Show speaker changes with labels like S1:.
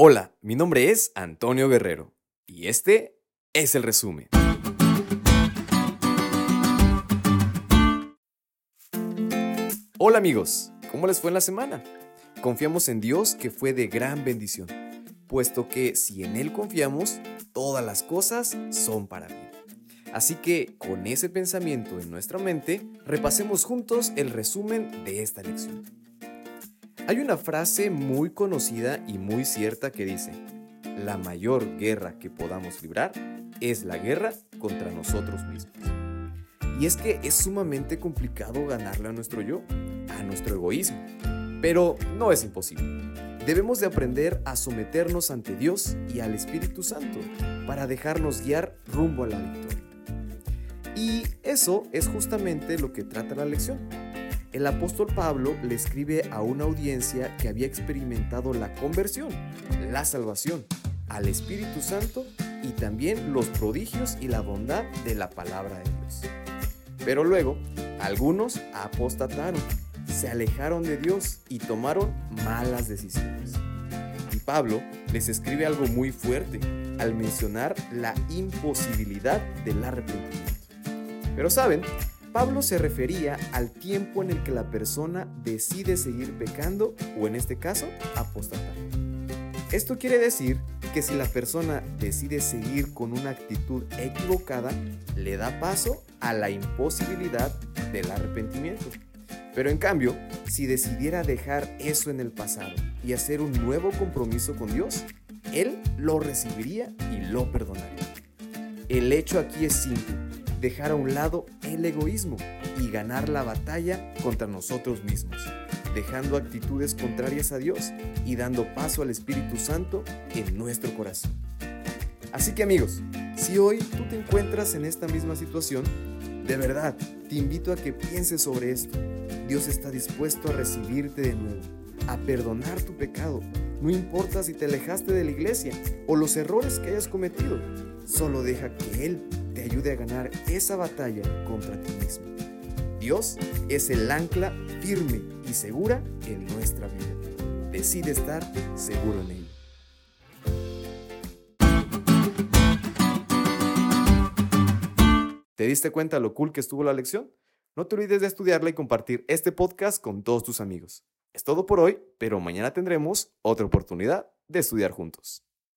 S1: Hola, mi nombre es Antonio Guerrero y este es el resumen. Hola amigos, ¿cómo les fue en la semana? Confiamos en Dios que fue de gran bendición, puesto que si en Él confiamos, todas las cosas son para bien. Así que con ese pensamiento en nuestra mente, repasemos juntos el resumen de esta lección. Hay una frase muy conocida y muy cierta que dice, la mayor guerra que podamos librar es la guerra contra nosotros mismos. Y es que es sumamente complicado ganarle a nuestro yo, a nuestro egoísmo, pero no es imposible. Debemos de aprender a someternos ante Dios y al Espíritu Santo para dejarnos guiar rumbo a la victoria. Y eso es justamente lo que trata la lección el apóstol Pablo le escribe a una audiencia que había experimentado la conversión, la salvación, al Espíritu Santo y también los prodigios y la bondad de la palabra de Dios. Pero luego, algunos apostataron, se alejaron de Dios y tomaron malas decisiones. Y Pablo les escribe algo muy fuerte al mencionar la imposibilidad del arrepentimiento. Pero saben, Pablo se refería al tiempo en el que la persona decide seguir pecando o en este caso apostatar. Esto quiere decir que si la persona decide seguir con una actitud equivocada, le da paso a la imposibilidad del arrepentimiento. Pero en cambio, si decidiera dejar eso en el pasado y hacer un nuevo compromiso con Dios, Él lo recibiría y lo perdonaría. El hecho aquí es simple dejar a un lado el egoísmo y ganar la batalla contra nosotros mismos, dejando actitudes contrarias a Dios y dando paso al Espíritu Santo en nuestro corazón. Así que amigos, si hoy tú te encuentras en esta misma situación, de verdad te invito a que pienses sobre esto. Dios está dispuesto a recibirte de nuevo, a perdonar tu pecado. No importa si te alejaste de la iglesia o los errores que hayas cometido, solo deja que Él te ayude a ganar esa batalla contra ti mismo. Dios es el ancla firme y segura en nuestra vida. Decide estar seguro en Él. ¿Te diste cuenta lo cool que estuvo la lección? No te olvides de estudiarla y compartir este podcast con todos tus amigos. Es todo por hoy, pero mañana tendremos otra oportunidad de estudiar juntos.